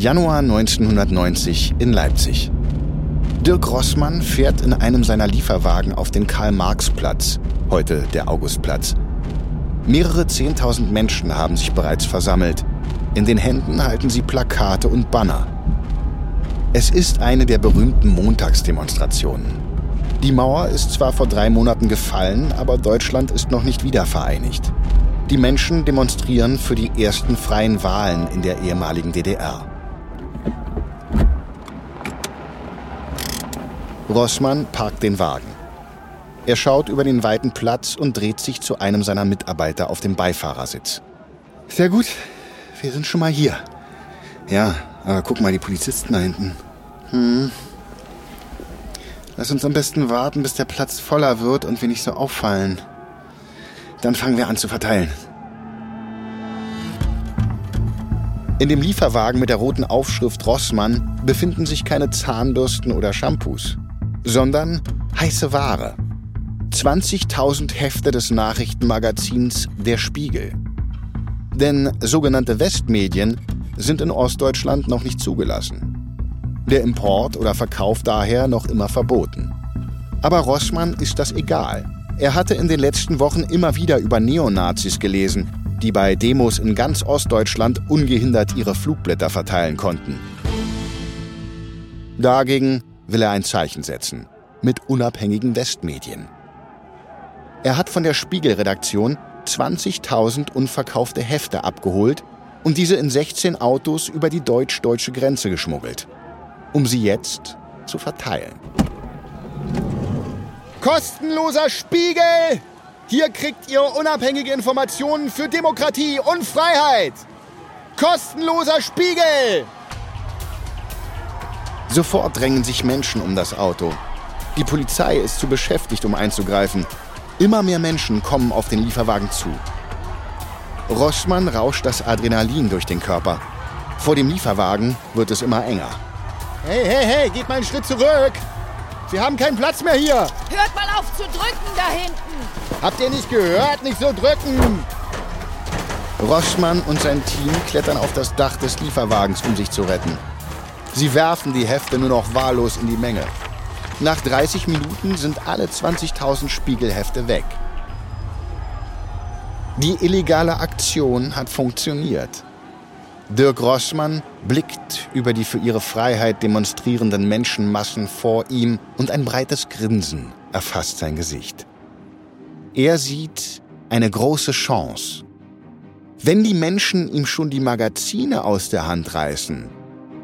Januar 1990 in Leipzig. Dirk Rossmann fährt in einem seiner Lieferwagen auf den Karl-Marx-Platz, heute der Augustplatz. Mehrere Zehntausend Menschen haben sich bereits versammelt. In den Händen halten sie Plakate und Banner. Es ist eine der berühmten Montagsdemonstrationen. Die Mauer ist zwar vor drei Monaten gefallen, aber Deutschland ist noch nicht wiedervereinigt. Die Menschen demonstrieren für die ersten freien Wahlen in der ehemaligen DDR. Rossmann parkt den Wagen. Er schaut über den weiten Platz und dreht sich zu einem seiner Mitarbeiter auf dem Beifahrersitz. Sehr gut, wir sind schon mal hier. Ja, aber guck mal, die Polizisten da hinten. Hm. Lass uns am besten warten, bis der Platz voller wird und wir nicht so auffallen. Dann fangen wir an zu verteilen. In dem Lieferwagen mit der roten Aufschrift Rossmann befinden sich keine Zahnbürsten oder Shampoos sondern heiße Ware. 20.000 Hefte des Nachrichtenmagazins Der Spiegel. Denn sogenannte Westmedien sind in Ostdeutschland noch nicht zugelassen. Der Import oder Verkauf daher noch immer verboten. Aber Rossmann ist das egal. Er hatte in den letzten Wochen immer wieder über Neonazis gelesen, die bei Demos in ganz Ostdeutschland ungehindert ihre Flugblätter verteilen konnten. Dagegen will er ein Zeichen setzen mit unabhängigen Westmedien. Er hat von der Spiegelredaktion 20.000 unverkaufte Hefte abgeholt und diese in 16 Autos über die deutsch-deutsche Grenze geschmuggelt, um sie jetzt zu verteilen. Kostenloser Spiegel! Hier kriegt ihr unabhängige Informationen für Demokratie und Freiheit! Kostenloser Spiegel! Sofort drängen sich Menschen um das Auto. Die Polizei ist zu beschäftigt, um einzugreifen. Immer mehr Menschen kommen auf den Lieferwagen zu. Rossmann rauscht das Adrenalin durch den Körper. Vor dem Lieferwagen wird es immer enger. Hey, hey, hey, geht mal einen Schritt zurück! Wir haben keinen Platz mehr hier! Hört mal auf zu drücken da hinten! Habt ihr nicht gehört? Nicht so drücken! Rossmann und sein Team klettern auf das Dach des Lieferwagens, um sich zu retten. Sie werfen die Hefte nur noch wahllos in die Menge. Nach 30 Minuten sind alle 20.000 Spiegelhefte weg. Die illegale Aktion hat funktioniert. Dirk Rossmann blickt über die für ihre Freiheit demonstrierenden Menschenmassen vor ihm und ein breites Grinsen erfasst sein Gesicht. Er sieht eine große Chance. Wenn die Menschen ihm schon die Magazine aus der Hand reißen,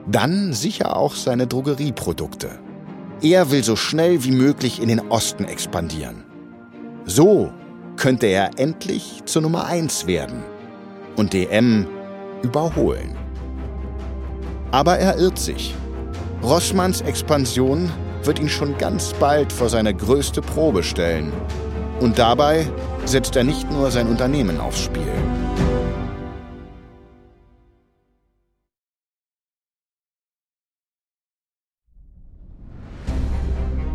dann sicher auch seine Drogerieprodukte. Er will so schnell wie möglich in den Osten expandieren. So könnte er endlich zur Nummer 1 werden und DM überholen. Aber er irrt sich. Rossmanns Expansion wird ihn schon ganz bald vor seine größte Probe stellen. Und dabei setzt er nicht nur sein Unternehmen aufs Spiel.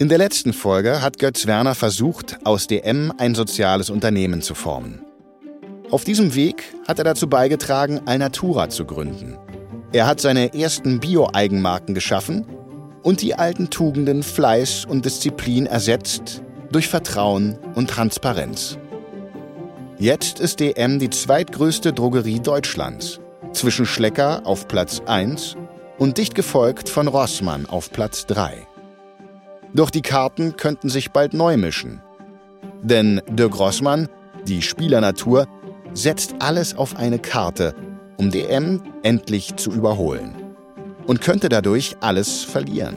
In der letzten Folge hat Götz Werner versucht, aus DM ein soziales Unternehmen zu formen. Auf diesem Weg hat er dazu beigetragen, Alnatura zu gründen. Er hat seine ersten Bio-Eigenmarken geschaffen und die alten Tugenden Fleiß und Disziplin ersetzt durch Vertrauen und Transparenz. Jetzt ist DM die zweitgrößte Drogerie Deutschlands, zwischen Schlecker auf Platz 1 und dicht gefolgt von Rossmann auf Platz 3. Doch die Karten könnten sich bald neu mischen. Denn Dirk Grossmann, die Spielernatur, setzt alles auf eine Karte, um DM endlich zu überholen. Und könnte dadurch alles verlieren.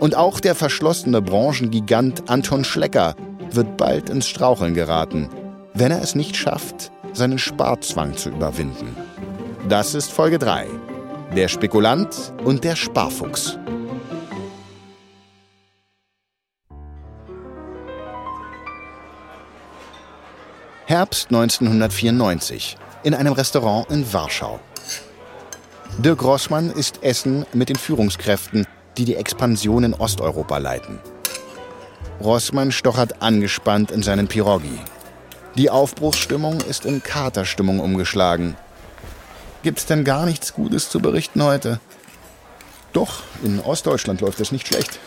Und auch der verschlossene Branchengigant Anton Schlecker wird bald ins Straucheln geraten, wenn er es nicht schafft, seinen Sparzwang zu überwinden. Das ist Folge 3. Der Spekulant und der Sparfuchs. Herbst 1994 in einem Restaurant in Warschau. Dirk Rossmann isst Essen mit den Führungskräften, die die Expansion in Osteuropa leiten. Rossmann stochert angespannt in seinen Pirogi. Die Aufbruchsstimmung ist in Katerstimmung umgeschlagen. Gibt's denn gar nichts Gutes zu berichten heute? Doch, in Ostdeutschland läuft es nicht schlecht.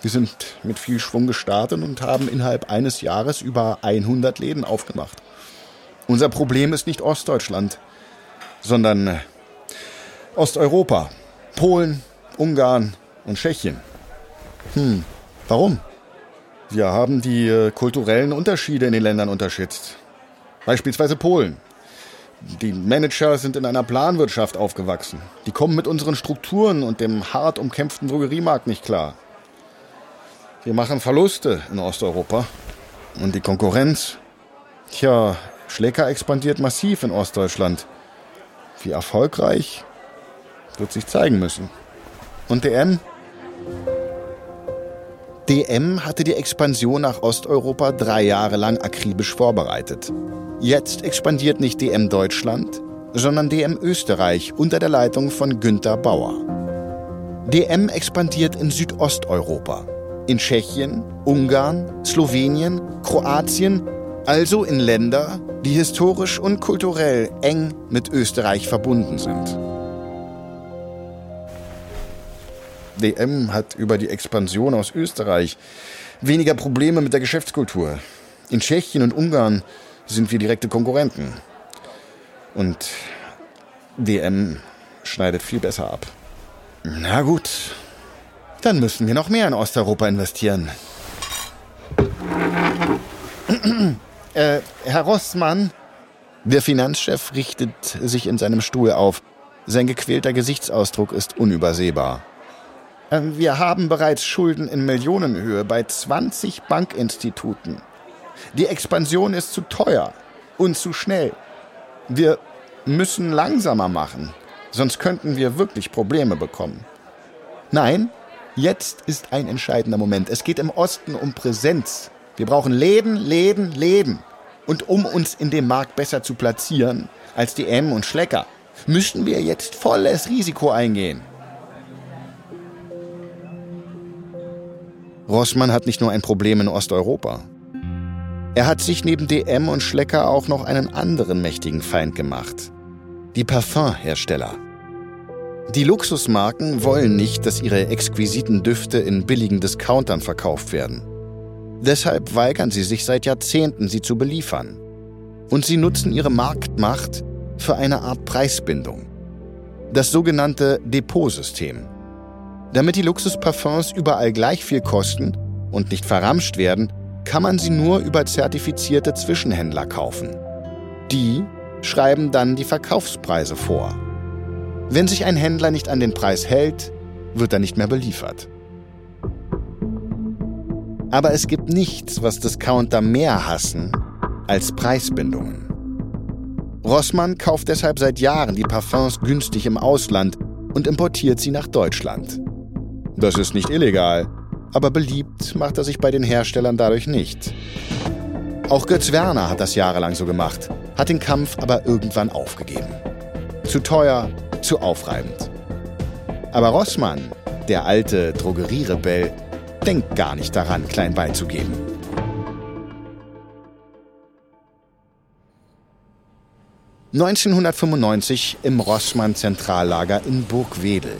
Wir sind mit viel Schwung gestartet und haben innerhalb eines Jahres über 100 Läden aufgemacht. Unser Problem ist nicht Ostdeutschland, sondern äh, Osteuropa. Polen, Ungarn und Tschechien. Hm, warum? Wir haben die äh, kulturellen Unterschiede in den Ländern unterschätzt. Beispielsweise Polen. Die Manager sind in einer Planwirtschaft aufgewachsen. Die kommen mit unseren Strukturen und dem hart umkämpften Drogeriemarkt nicht klar. Wir machen Verluste in Osteuropa. Und die Konkurrenz? Tja, Schlecker expandiert massiv in Ostdeutschland. Wie erfolgreich wird sich zeigen müssen. Und DM? DM hatte die Expansion nach Osteuropa drei Jahre lang akribisch vorbereitet. Jetzt expandiert nicht DM Deutschland, sondern DM Österreich unter der Leitung von Günter Bauer. DM expandiert in Südosteuropa, in Tschechien, Ungarn, Slowenien, Kroatien, also in Länder, die historisch und kulturell eng mit Österreich verbunden sind. DM hat über die Expansion aus Österreich weniger Probleme mit der Geschäftskultur. In Tschechien und Ungarn sind wir direkte Konkurrenten. Und DM schneidet viel besser ab. Na gut, dann müssen wir noch mehr in Osteuropa investieren. Äh, Herr Rossmann? Der Finanzchef richtet sich in seinem Stuhl auf. Sein gequälter Gesichtsausdruck ist unübersehbar. Ähm, wir haben bereits Schulden in Millionenhöhe bei 20 Bankinstituten. Die Expansion ist zu teuer und zu schnell. Wir müssen langsamer machen, sonst könnten wir wirklich Probleme bekommen. Nein, jetzt ist ein entscheidender Moment. Es geht im Osten um Präsenz. Wir brauchen Läden, Läden, Läden. Und um uns in dem Markt besser zu platzieren als die M und Schlecker, müssen wir jetzt volles Risiko eingehen. Rossmann hat nicht nur ein Problem in Osteuropa. Er hat sich neben DM und Schlecker auch noch einen anderen mächtigen Feind gemacht. Die Parfumhersteller. Die Luxusmarken wollen nicht, dass ihre exquisiten Düfte in billigen Discountern verkauft werden. Deshalb weigern sie sich seit Jahrzehnten, sie zu beliefern. Und sie nutzen ihre Marktmacht für eine Art Preisbindung. Das sogenannte Depotsystem. Damit die Luxusparfums überall gleich viel kosten und nicht verramscht werden, kann man sie nur über zertifizierte Zwischenhändler kaufen. Die schreiben dann die Verkaufspreise vor. Wenn sich ein Händler nicht an den Preis hält, wird er nicht mehr beliefert. Aber es gibt nichts, was Discounter mehr hassen als Preisbindungen. Rossmann kauft deshalb seit Jahren die Parfums günstig im Ausland und importiert sie nach Deutschland. Das ist nicht illegal, aber beliebt macht er sich bei den Herstellern dadurch nicht. Auch Götz Werner hat das jahrelang so gemacht, hat den Kampf aber irgendwann aufgegeben. Zu teuer, zu aufreibend. Aber Rossmann, der alte Drogerierebell, denkt gar nicht daran, klein beizugeben. ...1995 im Rossmann-Zentrallager in Burgwedel.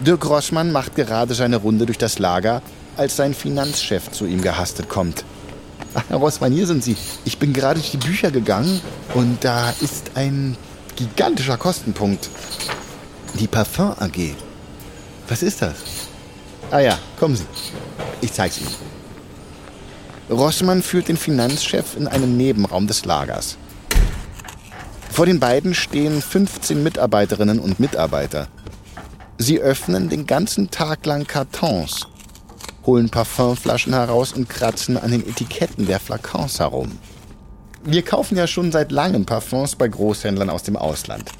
Dirk Rossmann macht gerade seine Runde durch das Lager, als sein Finanzchef zu ihm gehastet kommt. Ach, Herr Rossmann, hier sind Sie. Ich bin gerade durch die Bücher gegangen und da ist ein gigantischer Kostenpunkt. Die Parfum AG. Was ist das? Ah ja, kommen Sie. Ich zeig's Ihnen. Rossmann führt den Finanzchef in einen Nebenraum des Lagers. Vor den beiden stehen 15 Mitarbeiterinnen und Mitarbeiter. Sie öffnen den ganzen Tag lang Kartons, holen Parfumflaschen heraus und kratzen an den Etiketten der Flakons herum. Wir kaufen ja schon seit langem Parfums bei Großhändlern aus dem Ausland.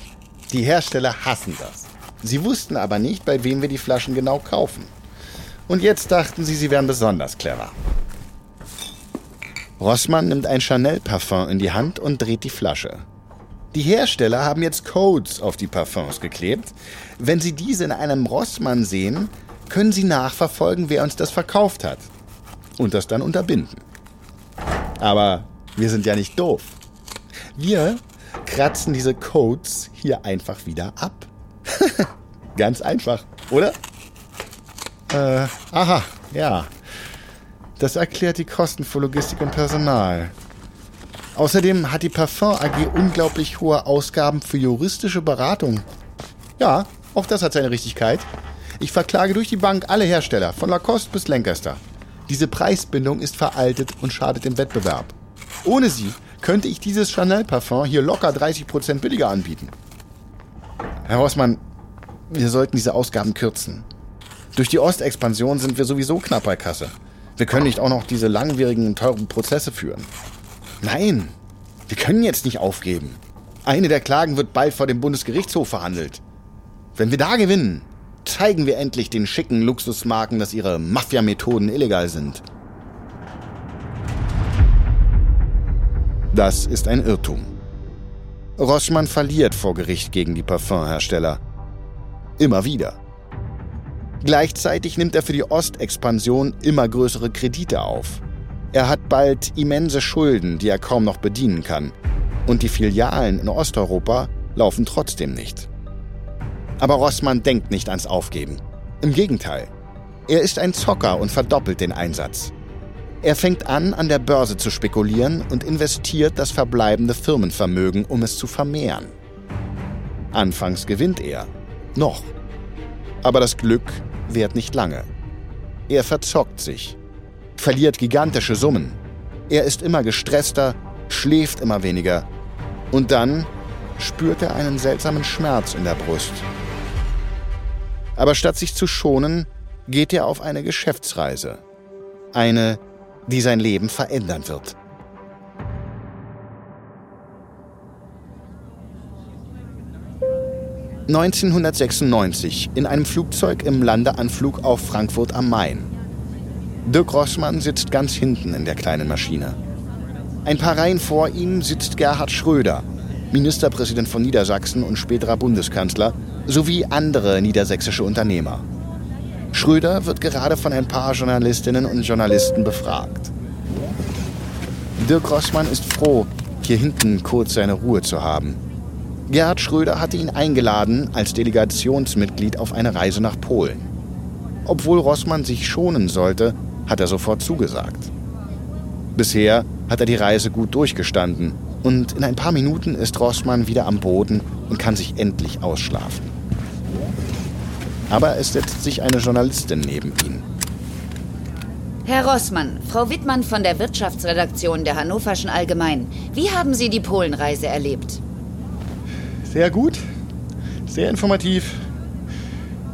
Die Hersteller hassen das. Sie wussten aber nicht, bei wem wir die Flaschen genau kaufen. Und jetzt dachten sie, sie wären besonders clever. Rossmann nimmt ein Chanel-Parfum in die Hand und dreht die Flasche. Die Hersteller haben jetzt Codes auf die Parfums geklebt. Wenn Sie diese in einem Rossmann sehen, können Sie nachverfolgen, wer uns das verkauft hat. Und das dann unterbinden. Aber wir sind ja nicht doof. Wir kratzen diese Codes hier einfach wieder ab. Ganz einfach, oder? Äh, aha, ja. Das erklärt die Kosten für Logistik und Personal. Außerdem hat die Parfum AG unglaublich hohe Ausgaben für juristische Beratung. Ja, auch das hat seine Richtigkeit. Ich verklage durch die Bank alle Hersteller, von Lacoste bis Lancaster. Diese Preisbindung ist veraltet und schadet dem Wettbewerb. Ohne sie könnte ich dieses Chanel-Parfum hier locker 30% billiger anbieten. Herr Rossmann, wir sollten diese Ausgaben kürzen. Durch die Ostexpansion sind wir sowieso knapp bei Kasse. Wir können nicht auch noch diese langwierigen, teuren Prozesse führen. Nein, wir können jetzt nicht aufgeben. Eine der Klagen wird bald vor dem Bundesgerichtshof verhandelt. Wenn wir da gewinnen, zeigen wir endlich den schicken Luxusmarken, dass ihre Mafia-Methoden illegal sind. Das ist ein Irrtum. Rossmann verliert vor Gericht gegen die Parfumhersteller. Immer wieder. Gleichzeitig nimmt er für die Ostexpansion immer größere Kredite auf. Er hat bald immense Schulden, die er kaum noch bedienen kann. Und die Filialen in Osteuropa laufen trotzdem nicht. Aber Rossmann denkt nicht ans Aufgeben. Im Gegenteil. Er ist ein Zocker und verdoppelt den Einsatz. Er fängt an, an der Börse zu spekulieren und investiert das verbleibende Firmenvermögen, um es zu vermehren. Anfangs gewinnt er. Noch. Aber das Glück währt nicht lange. Er verzockt sich, verliert gigantische Summen. Er ist immer gestresster, schläft immer weniger. Und dann spürt er einen seltsamen Schmerz in der Brust. Aber statt sich zu schonen, geht er auf eine Geschäftsreise. Eine, die sein Leben verändern wird. ...1996 in einem Flugzeug im Landeanflug auf Frankfurt am Main. Dirk Rossmann sitzt ganz hinten in der kleinen Maschine. Ein paar Reihen vor ihm sitzt Gerhard Schröder, Ministerpräsident von Niedersachsen und späterer Bundeskanzler, sowie andere niedersächsische Unternehmer. Schröder wird gerade von ein paar Journalistinnen und Journalisten befragt. Dirk Rossmann ist froh, hier hinten kurz seine Ruhe zu haben. Gerhard Schröder hatte ihn eingeladen als Delegationsmitglied auf eine Reise nach Polen. Obwohl Rossmann sich schonen sollte, hat er sofort zugesagt. Bisher hat er die Reise gut durchgestanden und in ein paar Minuten ist Rossmann wieder am Boden und kann sich endlich ausschlafen. Aber es setzt sich eine Journalistin neben ihn. Herr Rossmann, Frau Wittmann von der Wirtschaftsredaktion der Hannoverschen Allgemeinen. Wie haben Sie die Polenreise erlebt? Sehr gut, sehr informativ.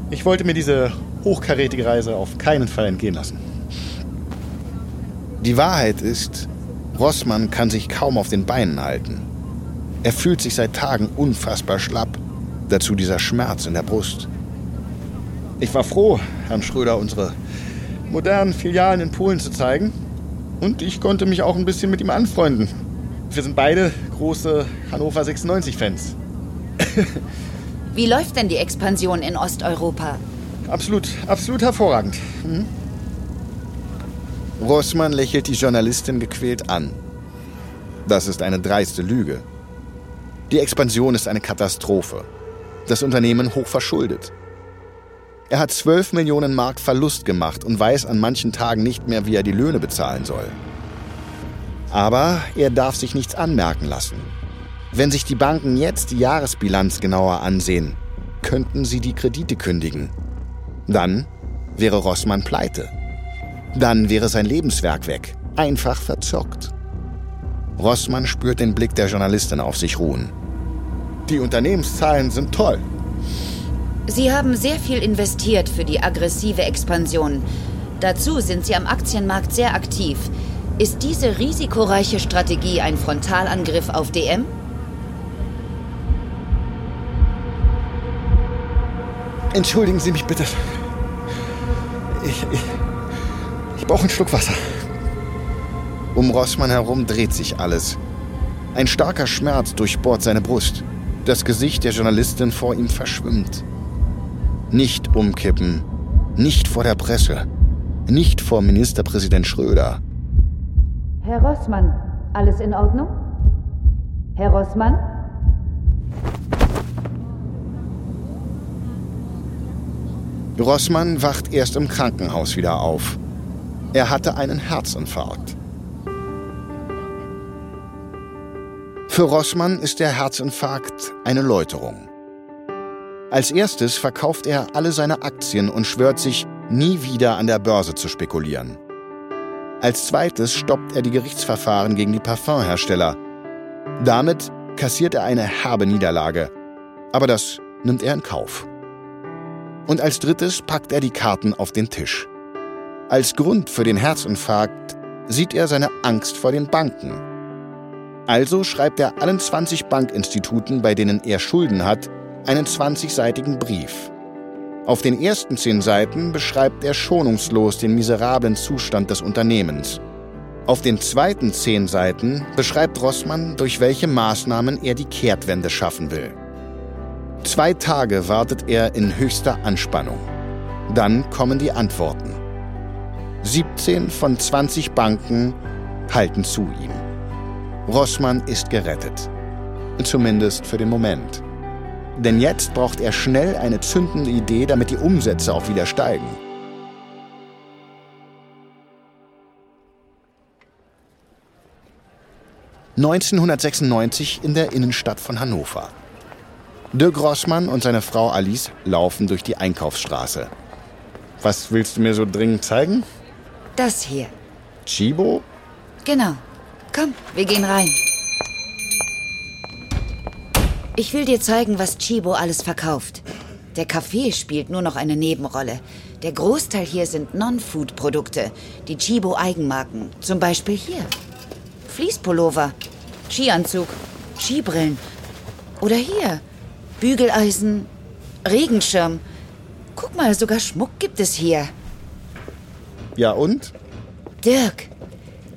Ich wollte mir diese hochkarätige Reise auf keinen Fall entgehen lassen. Die Wahrheit ist, Rossmann kann sich kaum auf den Beinen halten. Er fühlt sich seit Tagen unfassbar schlapp. Dazu dieser Schmerz in der Brust. Ich war froh, Herrn Schröder unsere modernen Filialen in Polen zu zeigen. Und ich konnte mich auch ein bisschen mit ihm anfreunden. Wir sind beide große Hannover 96-Fans. Wie läuft denn die Expansion in Osteuropa? Absolut, absolut hervorragend. Hm? Rossmann lächelt die Journalistin gequält an. Das ist eine dreiste Lüge. Die Expansion ist eine Katastrophe. Das Unternehmen hoch verschuldet. Er hat 12 Millionen Mark Verlust gemacht und weiß an manchen Tagen nicht mehr, wie er die Löhne bezahlen soll. Aber er darf sich nichts anmerken lassen. Wenn sich die Banken jetzt die Jahresbilanz genauer ansehen, könnten sie die Kredite kündigen. Dann wäre Rossmann pleite. Dann wäre sein Lebenswerk weg, einfach verzockt. Rossmann spürt den Blick der Journalistin auf sich ruhen. Die Unternehmenszahlen sind toll. Sie haben sehr viel investiert für die aggressive Expansion. Dazu sind Sie am Aktienmarkt sehr aktiv. Ist diese risikoreiche Strategie ein Frontalangriff auf DM? Entschuldigen Sie mich bitte. Ich, ich, ich brauche einen Schluck Wasser. Um Rossmann herum dreht sich alles. Ein starker Schmerz durchbohrt seine Brust. Das Gesicht der Journalistin vor ihm verschwimmt. Nicht umkippen. Nicht vor der Presse. Nicht vor Ministerpräsident Schröder. Herr Rossmann, alles in Ordnung? Herr Rossmann? Rossmann wacht erst im Krankenhaus wieder auf. Er hatte einen Herzinfarkt. Für Rossmann ist der Herzinfarkt eine Läuterung. Als erstes verkauft er alle seine Aktien und schwört sich, nie wieder an der Börse zu spekulieren. Als zweites stoppt er die Gerichtsverfahren gegen die Parfumhersteller. Damit kassiert er eine herbe Niederlage. Aber das nimmt er in Kauf. Und als drittes packt er die Karten auf den Tisch. Als Grund für den Herzinfarkt sieht er seine Angst vor den Banken. Also schreibt er allen 20 Bankinstituten, bei denen er Schulden hat, einen 20-seitigen Brief. Auf den ersten zehn Seiten beschreibt er schonungslos den miserablen Zustand des Unternehmens. Auf den zweiten zehn Seiten beschreibt Rossmann, durch welche Maßnahmen er die Kehrtwende schaffen will. Zwei Tage wartet er in höchster Anspannung. Dann kommen die Antworten. 17 von 20 Banken halten zu ihm. Rossmann ist gerettet. Zumindest für den Moment. Denn jetzt braucht er schnell eine zündende Idee, damit die Umsätze auch wieder steigen. ...1996 in der Innenstadt von Hannover. Dirk Rossmann und seine Frau Alice laufen durch die Einkaufsstraße. Was willst du mir so dringend zeigen? Das hier. Chibo? Genau. Komm, wir gehen rein. Ich will dir zeigen, was Chibo alles verkauft. Der Kaffee spielt nur noch eine Nebenrolle. Der Großteil hier sind Non-Food-Produkte, die Chibo-Eigenmarken. Zum Beispiel hier. Fließpullover, Skianzug, Skibrillen. Oder hier. Bügeleisen, Regenschirm. Guck mal, sogar Schmuck gibt es hier. Ja und? Dirk,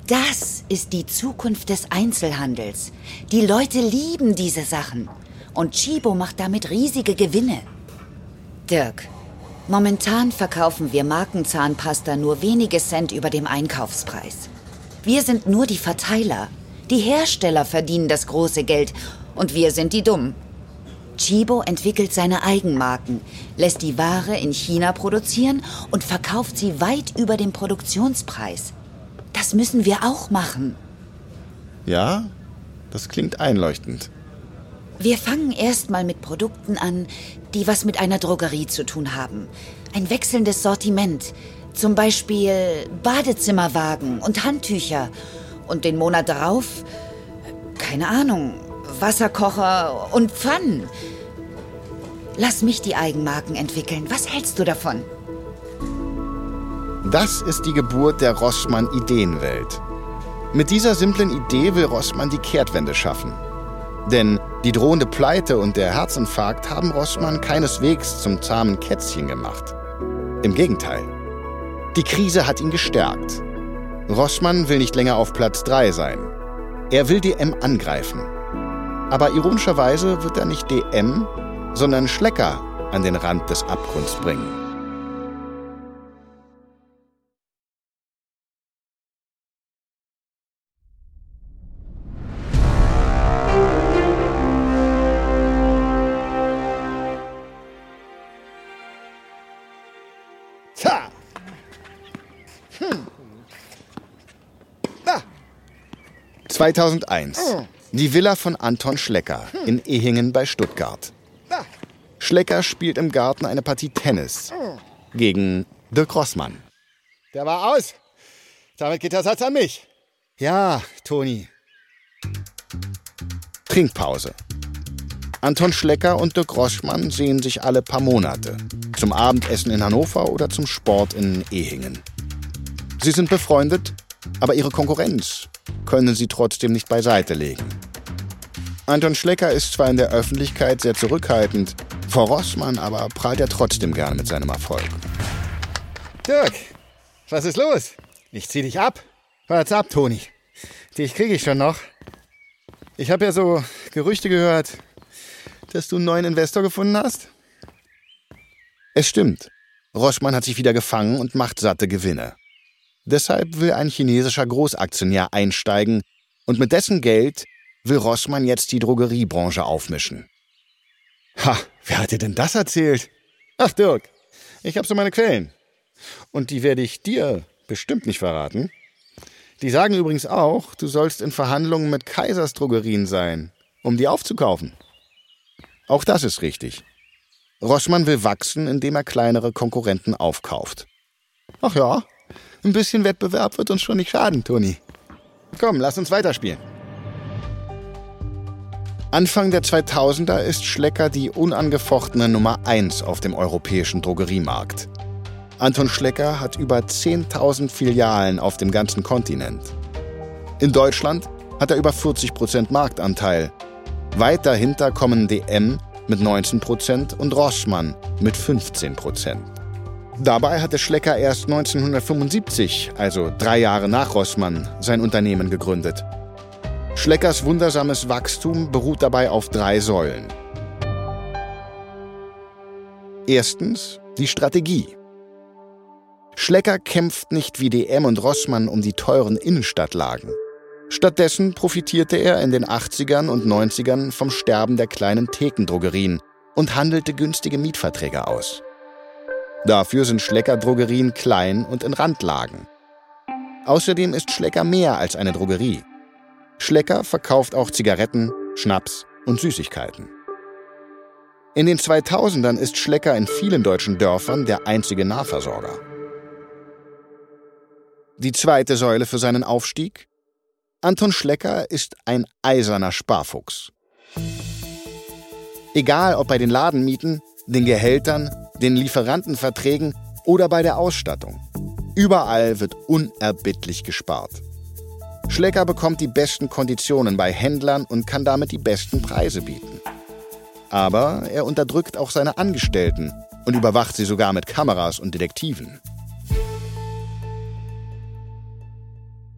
das ist die Zukunft des Einzelhandels. Die Leute lieben diese Sachen. Und Chibo macht damit riesige Gewinne. Dirk, momentan verkaufen wir Markenzahnpasta nur wenige Cent über dem Einkaufspreis. Wir sind nur die Verteiler. Die Hersteller verdienen das große Geld und wir sind die Dummen. Chibo entwickelt seine Eigenmarken, lässt die Ware in China produzieren und verkauft sie weit über dem Produktionspreis. Das müssen wir auch machen. Ja, das klingt einleuchtend. Wir fangen erstmal mit Produkten an, die was mit einer Drogerie zu tun haben. Ein wechselndes Sortiment. Zum Beispiel Badezimmerwagen und Handtücher. Und den Monat darauf, keine Ahnung, Wasserkocher und Pfannen. Lass mich die Eigenmarken entwickeln. Was hältst du davon? Das ist die Geburt der Rossmann-Ideenwelt. Mit dieser simplen Idee will Rossmann die Kehrtwende schaffen. Denn die drohende Pleite und der Herzinfarkt haben Rossmann keineswegs zum zahmen Kätzchen gemacht. Im Gegenteil. Die Krise hat ihn gestärkt. Rossmann will nicht länger auf Platz 3 sein. Er will DM angreifen. Aber ironischerweise wird er nicht DM, sondern Schlecker an den Rand des Abgrunds bringen. Tja. Hm. Da. 2001. Die Villa von Anton Schlecker in Ehingen bei Stuttgart. Schlecker spielt im Garten eine Partie Tennis gegen Dirk Rossmann. Der war aus. Damit geht der Satz an mich. Ja, Toni. Trinkpause. Anton Schlecker und Dirk Rossmann sehen sich alle paar Monate. Zum Abendessen in Hannover oder zum Sport in Ehingen. Sie sind befreundet, aber ihre Konkurrenz können sie trotzdem nicht beiseite legen. Anton Schlecker ist zwar in der Öffentlichkeit sehr zurückhaltend, Vor Rossmann aber prahlt er trotzdem gerne mit seinem Erfolg. Dirk, was ist los? Ich zieh dich ab. Warte ab, Toni. Dich kriege ich schon noch. Ich habe ja so Gerüchte gehört, dass du einen neuen Investor gefunden hast. Es stimmt. Rossmann hat sich wieder gefangen und macht satte Gewinne. Deshalb will ein chinesischer Großaktionär einsteigen und mit dessen Geld will Rossmann jetzt die Drogeriebranche aufmischen. Ha, wer hat dir denn das erzählt? Ach, Dirk, ich habe so meine Quellen. Und die werde ich dir bestimmt nicht verraten. Die sagen übrigens auch, du sollst in Verhandlungen mit Kaisers Drogerien sein, um die aufzukaufen. Auch das ist richtig. Rossmann will wachsen, indem er kleinere Konkurrenten aufkauft. Ach ja, ein bisschen Wettbewerb wird uns schon nicht schaden, Toni. Komm, lass uns weiterspielen. Anfang der 2000er ist Schlecker die unangefochtene Nummer 1 auf dem europäischen Drogeriemarkt. Anton Schlecker hat über 10.000 Filialen auf dem ganzen Kontinent. In Deutschland hat er über 40% Marktanteil. Weit dahinter kommen DM mit 19% und Rossmann mit 15%. Dabei hatte Schlecker erst 1975, also drei Jahre nach Rossmann, sein Unternehmen gegründet. Schleckers wundersames Wachstum beruht dabei auf drei Säulen. Erstens die Strategie. Schlecker kämpft nicht wie DM und Rossmann um die teuren Innenstadtlagen. Stattdessen profitierte er in den 80ern und 90ern vom Sterben der kleinen Thekendrogerien und handelte günstige Mietverträge aus. Dafür sind Schlecker Drogerien klein und in Randlagen. Außerdem ist Schlecker mehr als eine Drogerie. Schlecker verkauft auch Zigaretten, Schnaps und Süßigkeiten. In den 2000ern ist Schlecker in vielen deutschen Dörfern der einzige Nahversorger. Die zweite Säule für seinen Aufstieg? Anton Schlecker ist ein eiserner Sparfuchs. Egal ob bei den Ladenmieten, den Gehältern, den Lieferantenverträgen oder bei der Ausstattung. Überall wird unerbittlich gespart. Schlecker bekommt die besten Konditionen bei Händlern und kann damit die besten Preise bieten. Aber er unterdrückt auch seine Angestellten und überwacht sie sogar mit Kameras und Detektiven.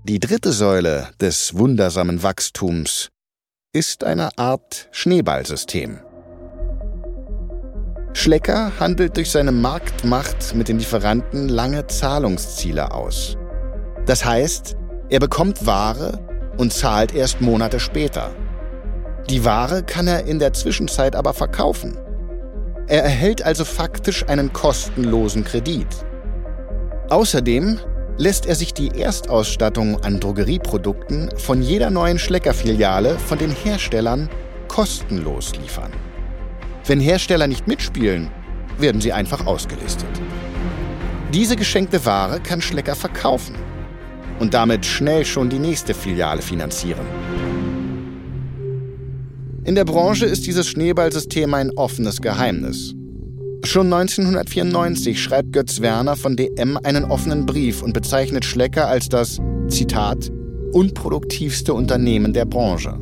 Die dritte Säule des wundersamen Wachstums ist eine Art Schneeballsystem. Schlecker handelt durch seine Marktmacht mit den Lieferanten lange Zahlungsziele aus. Das heißt, er bekommt Ware und zahlt erst Monate später. Die Ware kann er in der Zwischenzeit aber verkaufen. Er erhält also faktisch einen kostenlosen Kredit. Außerdem lässt er sich die Erstausstattung an Drogerieprodukten von jeder neuen Schlecker-Filiale von den Herstellern kostenlos liefern. Wenn Hersteller nicht mitspielen, werden sie einfach ausgelistet. Diese geschenkte Ware kann Schlecker verkaufen und damit schnell schon die nächste Filiale finanzieren. In der Branche ist dieses Schneeballsystem ein offenes Geheimnis. Schon 1994 schreibt Götz Werner von DM einen offenen Brief und bezeichnet Schlecker als das, Zitat, unproduktivste Unternehmen der Branche.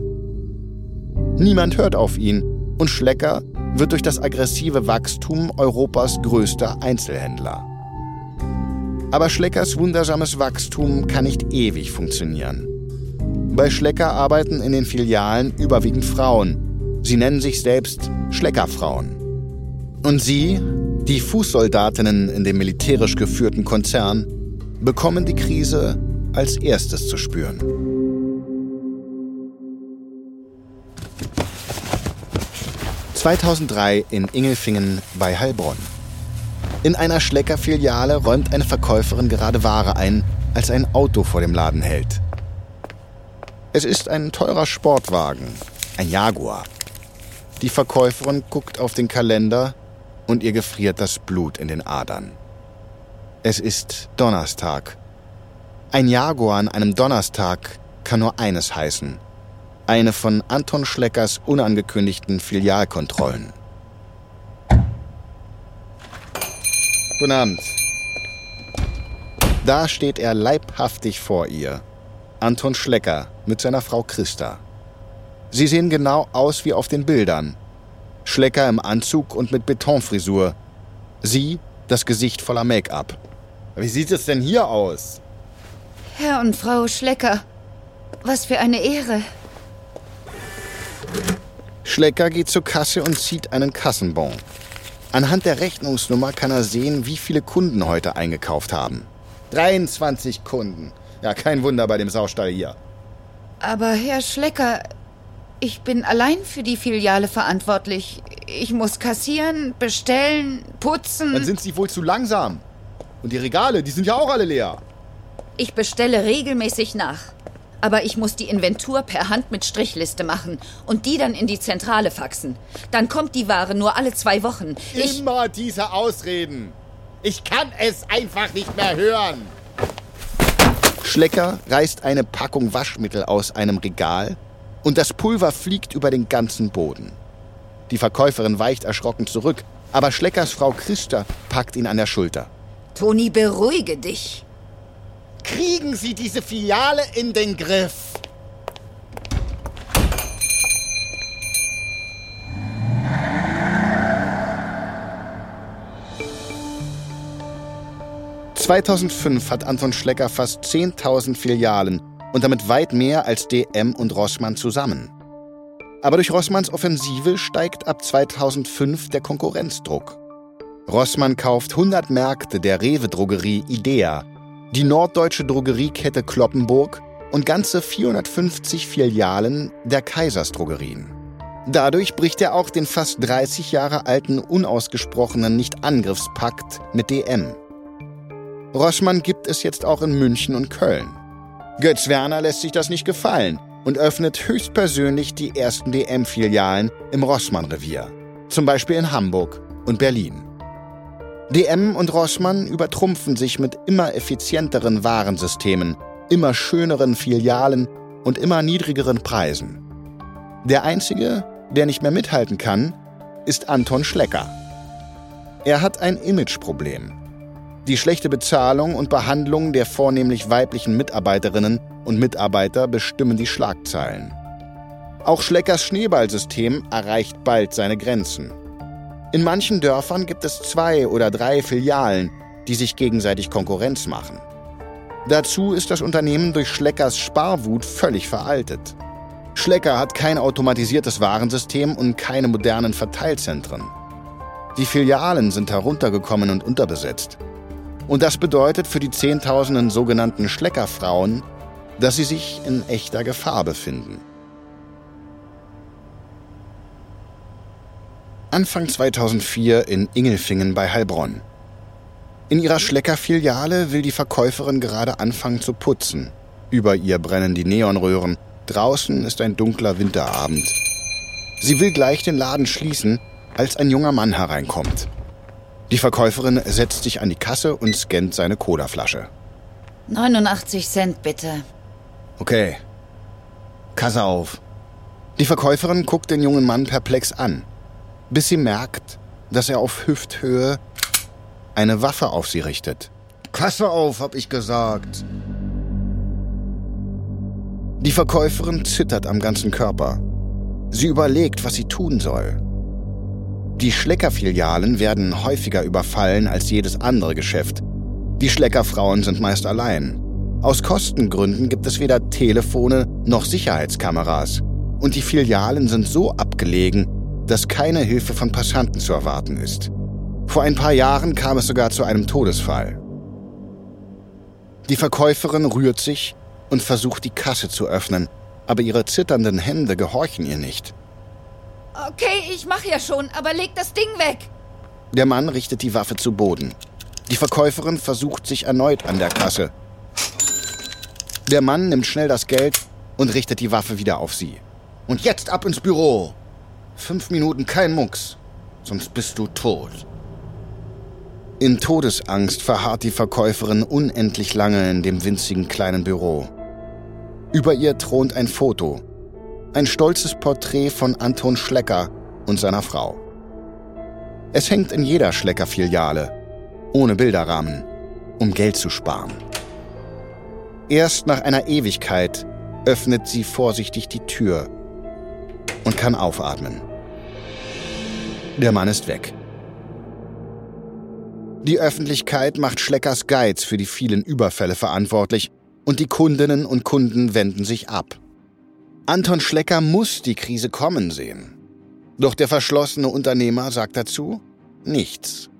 Niemand hört auf ihn und Schlecker wird durch das aggressive Wachstum Europas größter Einzelhändler. Aber Schleckers wundersames Wachstum kann nicht ewig funktionieren. Bei Schlecker arbeiten in den Filialen überwiegend Frauen. Sie nennen sich selbst Schleckerfrauen. Und sie, die Fußsoldatinnen in dem militärisch geführten Konzern, bekommen die Krise als erstes zu spüren. 2003 in Ingelfingen bei Heilbronn. In einer Schlecker-Filiale räumt eine Verkäuferin gerade Ware ein, als ein Auto vor dem Laden hält. Es ist ein teurer Sportwagen, ein Jaguar. Die Verkäuferin guckt auf den Kalender und ihr gefriert das Blut in den Adern. Es ist Donnerstag. Ein Jaguar an einem Donnerstag kann nur eines heißen – eine von Anton Schleckers unangekündigten Filialkontrollen. Guten Abend. Da steht er leibhaftig vor ihr. Anton Schlecker mit seiner Frau Christa. Sie sehen genau aus wie auf den Bildern. Schlecker im Anzug und mit Betonfrisur. Sie das Gesicht voller Make-up. Wie sieht es denn hier aus? Herr und Frau Schlecker, was für eine Ehre. Schlecker geht zur Kasse und zieht einen Kassenbon. Anhand der Rechnungsnummer kann er sehen, wie viele Kunden heute eingekauft haben. 23 Kunden. Ja, kein Wunder bei dem Saustall hier. Aber Herr Schlecker, ich bin allein für die Filiale verantwortlich. Ich muss kassieren, bestellen, putzen. Dann sind Sie wohl zu langsam. Und die Regale, die sind ja auch alle leer. Ich bestelle regelmäßig nach. Aber ich muss die Inventur per Hand mit Strichliste machen und die dann in die Zentrale faxen. Dann kommt die Ware nur alle zwei Wochen. Ich Immer diese Ausreden. Ich kann es einfach nicht mehr hören. Schlecker reißt eine Packung Waschmittel aus einem Regal und das Pulver fliegt über den ganzen Boden. Die Verkäuferin weicht erschrocken zurück, aber Schleckers Frau Christa packt ihn an der Schulter. Toni, beruhige dich. Kriegen Sie diese Filiale in den Griff. ...2005 hat Anton Schlecker fast 10.000 Filialen und damit weit mehr als DM und Rossmann zusammen. Aber durch Rossmanns Offensive steigt ab 2005 der Konkurrenzdruck. Rossmann kauft 100 Märkte der Rewe-Drogerie Idea die norddeutsche Drogeriekette Kloppenburg und ganze 450 Filialen der Kaisersdrogerien. Dadurch bricht er auch den fast 30 Jahre alten unausgesprochenen Nicht-Angriffspakt mit DM. Rossmann gibt es jetzt auch in München und Köln. Götz Werner lässt sich das nicht gefallen und öffnet höchstpersönlich die ersten DM-Filialen im Rossmann-Revier, zum Beispiel in Hamburg und Berlin. DM und Rossmann übertrumpfen sich mit immer effizienteren Warensystemen, immer schöneren Filialen und immer niedrigeren Preisen. Der einzige, der nicht mehr mithalten kann, ist Anton Schlecker. Er hat ein Imageproblem. Die schlechte Bezahlung und Behandlung der vornehmlich weiblichen Mitarbeiterinnen und Mitarbeiter bestimmen die Schlagzeilen. Auch Schleckers Schneeballsystem erreicht bald seine Grenzen. In manchen Dörfern gibt es zwei oder drei Filialen, die sich gegenseitig Konkurrenz machen. Dazu ist das Unternehmen durch Schleckers Sparwut völlig veraltet. Schlecker hat kein automatisiertes Warensystem und keine modernen Verteilzentren. Die Filialen sind heruntergekommen und unterbesetzt. Und das bedeutet für die Zehntausenden sogenannten Schleckerfrauen, dass sie sich in echter Gefahr befinden. Anfang 2004 in Ingelfingen bei Heilbronn. In ihrer Schlecker-Filiale will die Verkäuferin gerade anfangen zu putzen. Über ihr brennen die Neonröhren. Draußen ist ein dunkler Winterabend. Sie will gleich den Laden schließen, als ein junger Mann hereinkommt. Die Verkäuferin setzt sich an die Kasse und scannt seine Colaflasche. 89 Cent bitte. Okay. Kasse auf. Die Verkäuferin guckt den jungen Mann perplex an bis sie merkt, dass er auf Hüfthöhe eine Waffe auf sie richtet. Kasse auf, hab ich gesagt. Die Verkäuferin zittert am ganzen Körper. Sie überlegt, was sie tun soll. Die Schleckerfilialen werden häufiger überfallen als jedes andere Geschäft. Die Schleckerfrauen sind meist allein. Aus Kostengründen gibt es weder Telefone noch Sicherheitskameras. Und die Filialen sind so abgelegen, dass keine Hilfe von Passanten zu erwarten ist. Vor ein paar Jahren kam es sogar zu einem Todesfall. Die Verkäuferin rührt sich und versucht die Kasse zu öffnen, aber ihre zitternden Hände gehorchen ihr nicht. Okay, ich mach ja schon, aber leg das Ding weg. Der Mann richtet die Waffe zu Boden. Die Verkäuferin versucht sich erneut an der Kasse. Der Mann nimmt schnell das Geld und richtet die Waffe wieder auf sie. Und jetzt ab ins Büro. Fünf Minuten kein Mucks, sonst bist du tot. In Todesangst verharrt die Verkäuferin unendlich lange in dem winzigen kleinen Büro. Über ihr thront ein Foto. Ein stolzes Porträt von Anton Schlecker und seiner Frau. Es hängt in jeder Schlecker-Filiale, ohne Bilderrahmen, um Geld zu sparen. Erst nach einer Ewigkeit öffnet sie vorsichtig die Tür und kann aufatmen. Der Mann ist weg. Die Öffentlichkeit macht Schleckers Geiz für die vielen Überfälle verantwortlich und die Kundinnen und Kunden wenden sich ab. Anton Schlecker muss die Krise kommen sehen. Doch der verschlossene Unternehmer sagt dazu nichts.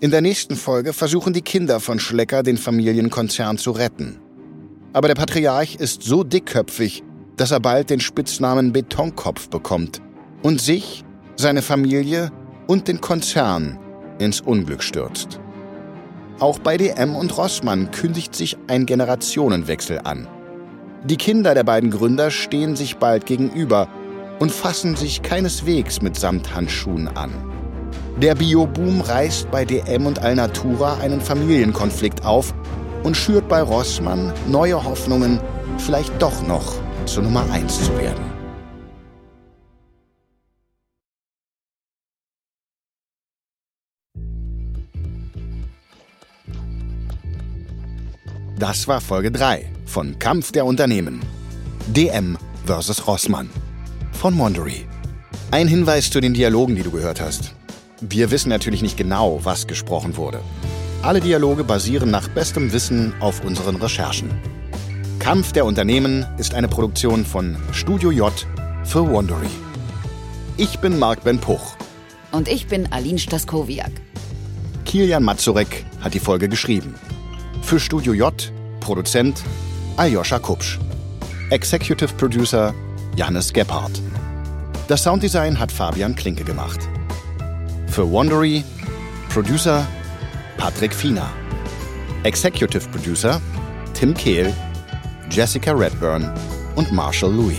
In der nächsten Folge versuchen die Kinder von Schlecker den Familienkonzern zu retten. Aber der Patriarch ist so dickköpfig, dass er bald den Spitznamen Betonkopf bekommt und sich, seine Familie und den Konzern ins Unglück stürzt. Auch bei DM und Rossmann kündigt sich ein Generationenwechsel an. Die Kinder der beiden Gründer stehen sich bald gegenüber und fassen sich keineswegs mit Samthandschuhen an. Der Bioboom reißt bei DM und Alnatura einen Familienkonflikt auf und schürt bei Rossmann neue Hoffnungen, vielleicht doch noch zur Nummer 1 zu werden. Das war Folge 3 von Kampf der Unternehmen. DM vs. Rossmann von Mondery. Ein Hinweis zu den Dialogen, die du gehört hast. Wir wissen natürlich nicht genau, was gesprochen wurde. Alle Dialoge basieren nach bestem Wissen auf unseren Recherchen. Kampf der Unternehmen ist eine Produktion von Studio J für Wondery. Ich bin Marc Ben Puch. Und ich bin Aline Staskowiak. Kilian Mazurek hat die Folge geschrieben. Für Studio J, Produzent Aljoscha Kupsch. Executive Producer Jannis Gebhardt. Das Sounddesign hat Fabian Klinke gemacht. Für Wondery, Producer Patrick Fiener. Executive Producer Tim Kehl, Jessica Redburn und Marshall Louis.